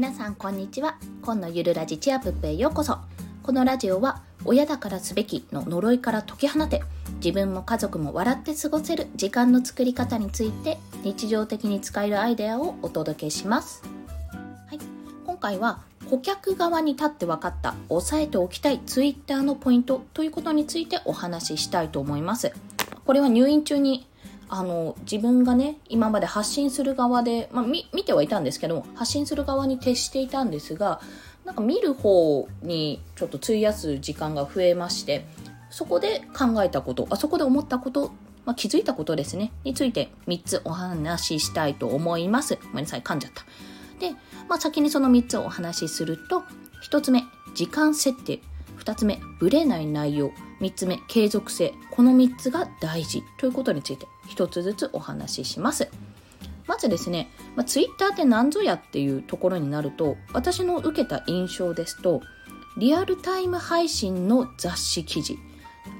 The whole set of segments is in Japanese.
皆さんこんにちは。今のゆるラジチアプップへようこそ。このラジオは親だからすべきの呪いから解き放て自分も家族も笑って過ごせる時間の作り方について日常的に使えるアイデアをお届けします。はい、今回は顧客側に立って分かった押さえておきたい Twitter のポイントということについてお話ししたいと思います。これは入院中にあの自分がね今まで発信する側で、まあ、見てはいたんですけども発信する側に徹していたんですがなんか見る方にちょっと費やす時間が増えましてそこで考えたことあそこで思ったこと、まあ、気づいたことですね。について3つお話ししたいと思います。ごめんなさい噛んじゃった。で、まあ、先にその3つをお話しすると1つ目時間設定。2つ目ブレない内容。3つ目継続性。この3つが大事。ということについて1つずつお話しします。まずですね、まあ、ツイッターって何ぞやっていうところになると私の受けた印象ですとリアルタイム配信の雑誌記事。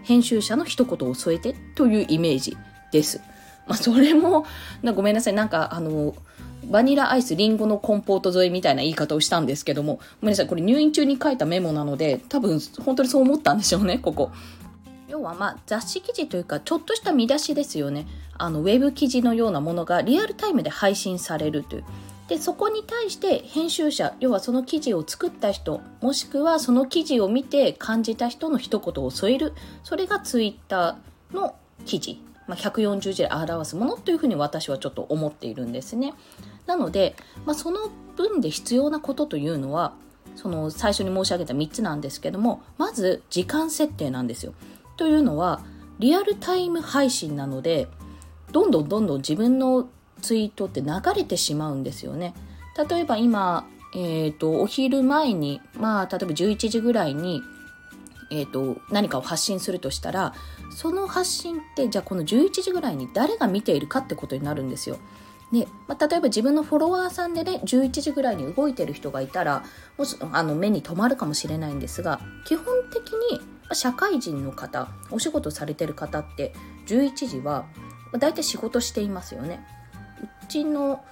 編集者の一言を添えてというイメージです。まあ、それもごめんなさい。なんかあのバニラアイスリンゴのコンポート添えみたいな言い方をしたんですけどもごめんなさいこれ入院中に書いたメモなので多分本当にそう思ったんでしょうねここ。要はまあ雑誌記事というかちょっとした見出しですよね。あのウェブ記事のようなものがリアルタイムで配信されるという。でそこに対して編集者要はその記事を作った人もしくはその記事を見て感じた人の一言を添える。それがツイッターの記事、まあ、140字で表すものというふうに私はちょっと思っているんですねなので、まあ、その分で必要なことというのはその最初に申し上げた3つなんですけどもまず時間設定なんですよというのはリアルタイム配信なのでどんどんどんどん自分のツイートって流れてしまうんですよね。例えば今、えーと、お昼前に、まあ、例えば11時ぐらいに、えーと、何かを発信するとしたらその発信ってじゃあこの11時ぐらいに誰が見ているかってことになるんですよ。で、まあ、例えば自分のフォロワーさんでね11時ぐらいに動いてる人がいたらもしあの目に留まるかもしれないんですが基本的に社会人の方お仕事されてる方って11時は大体仕事していますよねうちの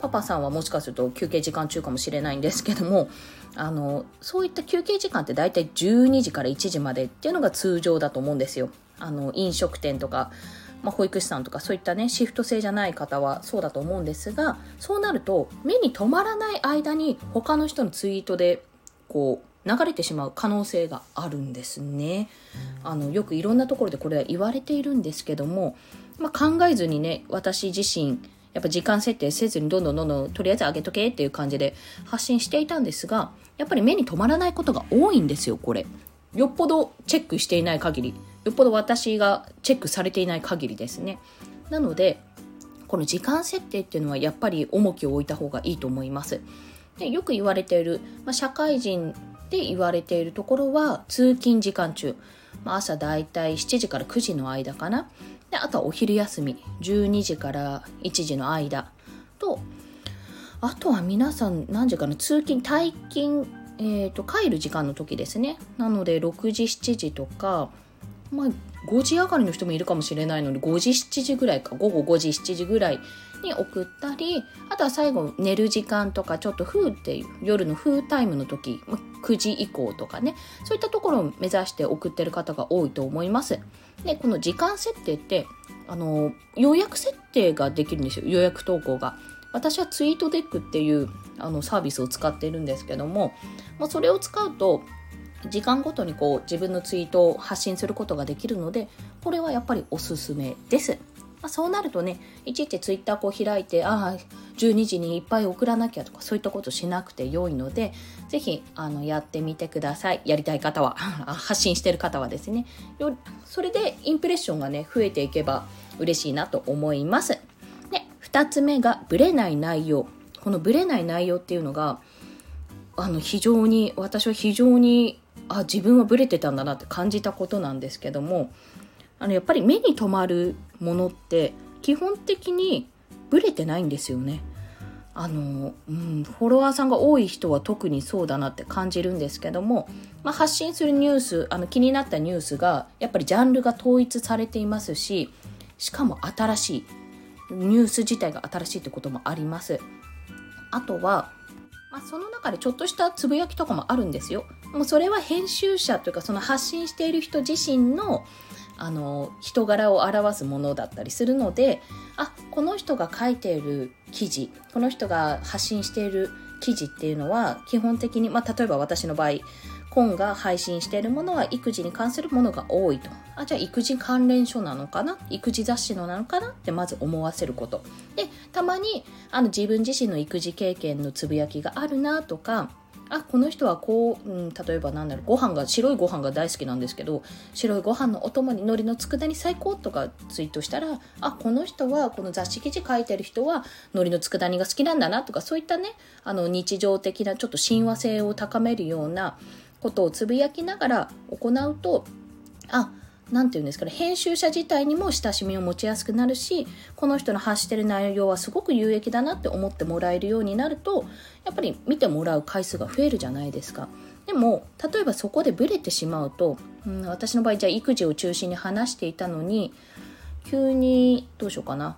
パパさんはもしかすると休憩時間中かもしれないんですけどもあのそういった休憩時間って大体12時から1時までっていうのが通常だと思うんですよあの飲食店とか、まあ、保育士さんとかそういったねシフト制じゃない方はそうだと思うんですがそうなると目に留まらない間に他の人のツイートでこう流れてしまう可能性があるんですね。あのよくいろんなところでこれは言われているんですけども、まあ、考えずにね私自身やっぱ時間設定せずにどんどんどんどんとりあえず上げとけっていう感じで発信していたんですがやっぱり目に留まらないことが多いんですよこれ。よっぽどチェックしていない限りよっぽど私がチェックされていない限りですね。なのでこの時間設定っていうのはやっぱり重きを置いた方がいいと思います。でよく言われている、まあ、社会人で言われているところは通勤時間中、まあ、朝だいたい7時から9時の間かな。であとはお昼休み12時から1時の間と。あとは皆さん何時かな通勤退勤、えーと、帰る時間の時ですね。なので6時7時とかまあ5時上がりの人もいるかもしれないので5時7時ぐらいか午後5時7時ぐらいに送ったりあとは最後寝る時間とかちょっと風っていう夜の風タイムの時9時以降とかねそういったところを目指して送ってる方が多いと思います。でこの時間設定ってあの予約設定ができるんですよ。予約投稿が。私はツイートデックっていうあのサービスを使っているんですけども、まあ、それを使うと時間ごとにこう自分のツイートを発信することができるのでこれはやっぱりおすすめです。まあ、そうなるとねいちいちツイッターこう開いてああ12時にいっぱい送らなきゃとかそういったことしなくて良いので是非あのやってみてください。やりたい方は。発信してる方はですね。よそれでインプレッションがね増えていけば嬉しいなと思います。で2つ目がブレない内容。このブレない内容っていうのがあの非常に私は非常にあ自分はブレてたんだなって感じたことなんですけどもあのやっぱり目に留まるものって基本的にブレてないんですよね。あの、うん、フォロワーさんが多い人は特にそうだなって感じるんですけども、まあ、発信するニュースあの気になったニュースがやっぱりジャンルが統一されていますししかも新しい。。ニュース自体が新しいってこともあります。あとは、まあ、その中でちょっとしたつぶやきとかもあるんですよ。もうそれは編集者というかその発信している人自身のあの人柄を表すものだったりするのであこの人が書いている記事この人が発信している記事っていうのは基本的に、まあ、例えば私の場合本が配信しているものは育児に関するものが多いと。あじゃあ育児関連書なのかな？育児雑誌のなのかな？ってまず思わせること。でたまにあの自分自身の育児経験のつぶやきがあるなとかあこの人はこう、うん、例えば何だろうご飯が白いご飯が大好きなんですけど白いご飯のお供に海苔の佃煮最高とかツイートしたらあこの人はこの雑誌記事書いてる人は海苔の佃煮が好きなんだなとかそういったねあの日常的なちょっと親和性を高めるようなことをつぶやきながら行うとあ何て言うんですかね編集者自体にも親しみを持ちやすくなるしこの人の発してる内容はすごく有益だなって思ってもらえるようになるとやっぱり見てもらう回数が増えるじゃないですか。でも例えばそこでブレてしまうと、うん、私の場合じゃあ育児を中心に話していたのに急にどうしようかな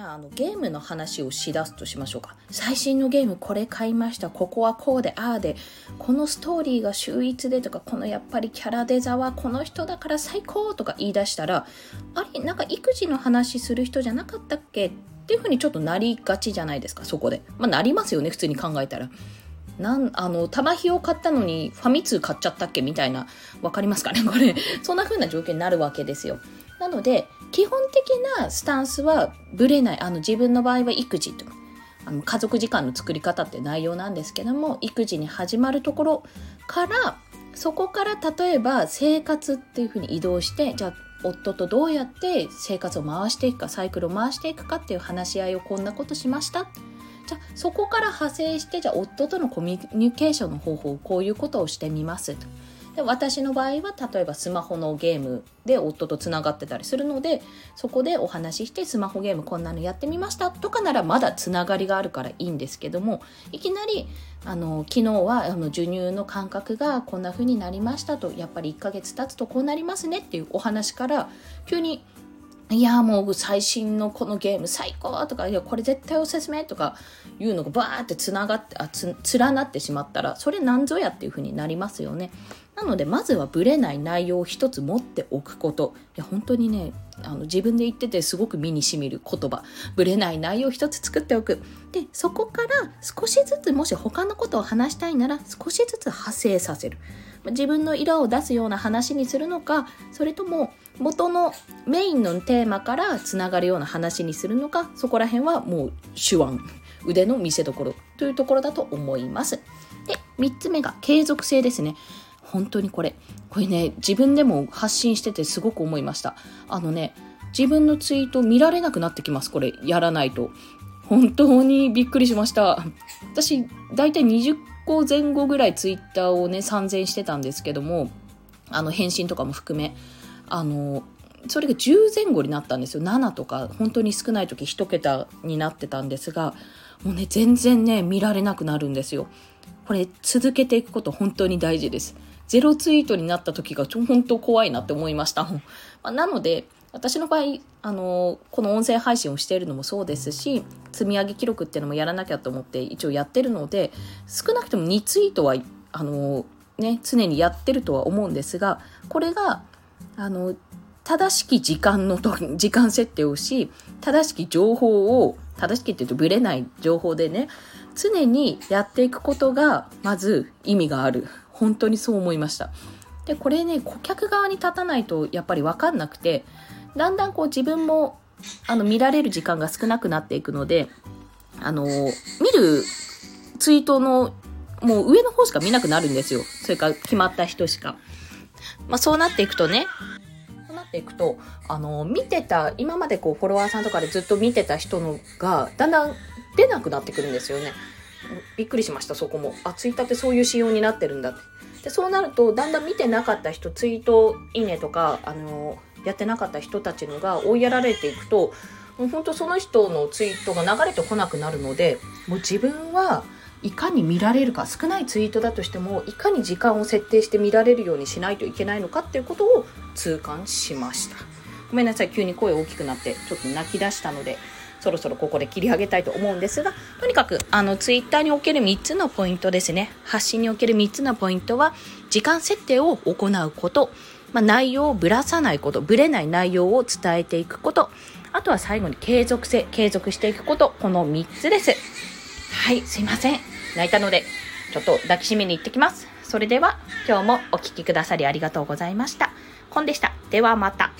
ゃああのゲームの話をしだすとしましょうか。最新のゲームこれ買いました。ここはこうでああで。このストーリーが秀逸でとかこのやっぱりキャラデザはこの人だから最高とか言い出したらあれなんか育児の話する人じゃなかったっけ？っていうふうにちょっとなりがちじゃないですかそこで。まあなりますよね普通に考えたら。なんあの玉ひを買ったのにファミ通買っちゃったっけ？みたいな分かりますかね？これ。そんな風な状況になるわけですよ。なので基本的なスタンスはぶれない。あの自分の場合は育児とか。あの家族時間の作り方って内容なんですけども育児に始まるところからそこから例えば生活っていうふうに移動してじゃあ夫とどうやって生活を回していくかサイクルを回していくかっていう話し合いをこんなことしました。じゃあそこから派生してじゃあ夫とのコミュニケーションの方法こういうことをしてみますと。で私の場合は例えばスマホのゲームで夫とつながってたりするのでそこでお話ししてスマホゲームこんなのやってみましたとかならまだつながりがあるからいいんですけどもいきなりあの昨日はあの授乳の感覚がこんな風になりましたとやっぱり1ヶ月経つとこうなりますねっていうお話から急にいやもう最新のこのゲーム最高とかいやこれ絶対おすすめとかいうのがバーってつながってあつ連なってしまったらそれなんぞやっていう風になりますよね。なのでまずはブレない内容を一つ持っておくこと。いや本当にねあの自分で言っててすごく身にしみる言葉。ブレない内容を一つ作っておく。でそこから少しずつもし他のことを話したいなら少しずつ派生させる。自分の色を出すような話にするのかそれとも元のメインのテーマからつながるような話にするのかそこら辺はもう手腕。腕の見せ所というところだと思います。で3つ目が継続性ですね。本当にこれ。これね自分でも発信しててすごく思いました。あのね自分のツイート見られなくなってきます。これやらないと。本当にびっくりしました。私大体20個前後ぐらいツイッターをね参戦してたんですけどもあの返信とかも含めあのそれが10前後になったんですよ。7とか本当に少ない時1桁になってたんですがもうね全然ね見られなくなるんですよこれ続けていくこと本当に大事ですゼロツイートになった時がちょ本当怖いなって思いました。まあ、なので、私の場合、あの、この音声配信をしているのもそうですし、積み上げ記録っていうのもやらなきゃと思って一応やってるので、少なくとも2ツイートは、あの、ね、常にやってるとは思うんですが、これが、あの、正しき時間のと、時間設定をし、正しき情報を、正しきって言うとブレない情報でね、常にやっていくことが、まず意味がある。本当にそう思いました。で、これね、顧客側に立たないとやっぱりわかんなくて、だんだんこう自分もあの見られる時間が少なくなっていくので、あの、見るツイートのもう上の方しか見なくなるんですよ。それから決まった人しか。まあそうなっていくとね、っていくと、あの、見てた、今までこうフォロワーさんとかでずっと見てた人のが、だんだん出なくなってくるんですよね。びっくりしましたそこもあツイッターってそういう仕様になってるんだってでそうなるとだんだん見てなかった人ツイートいいねとかあのやってなかった人たちのが追いやられていくともう本当その人のツイートが流れてこなくなるのでもう自分はいかに見られるか少ないツイートだとしてもいかに時間を設定して見られるようにしないといけないのかっていうことを痛感しましたごめんなさい急に声大きくなってちょっと泣き出したのでそろそろここで切り上げたいと思うんですが、とにかく、あの、ツイッターにおける3つのポイントですね。発信における3つのポイントは、時間設定を行うこと、まあ、内容をぶらさないこと、ぶれない内容を伝えていくこと、あとは最後に継続性、継続していくこと、この3つです。はい、すいません。泣いたので、ちょっと抱きしめに行ってきます。それでは、今日もお聴きくださりありがとうございました。コンでした。ではまた。